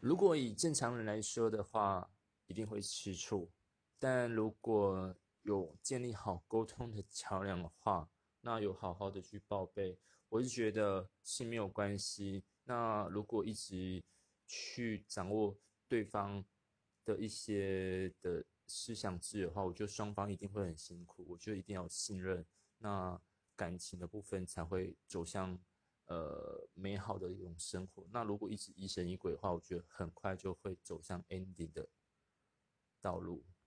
如果以正常人来说的话，一定会吃醋。但如果有建立好沟通的桥梁的话，那有好好的去报备，我是觉得是没有关系。那如果一直去掌握对方的一些的思想值的话，我觉得双方一定会很辛苦。我觉得一定要信任，那感情的部分才会走向呃美好的一种生活。那如果一直疑神疑鬼的话，我觉得很快就会走向 ending 的道路。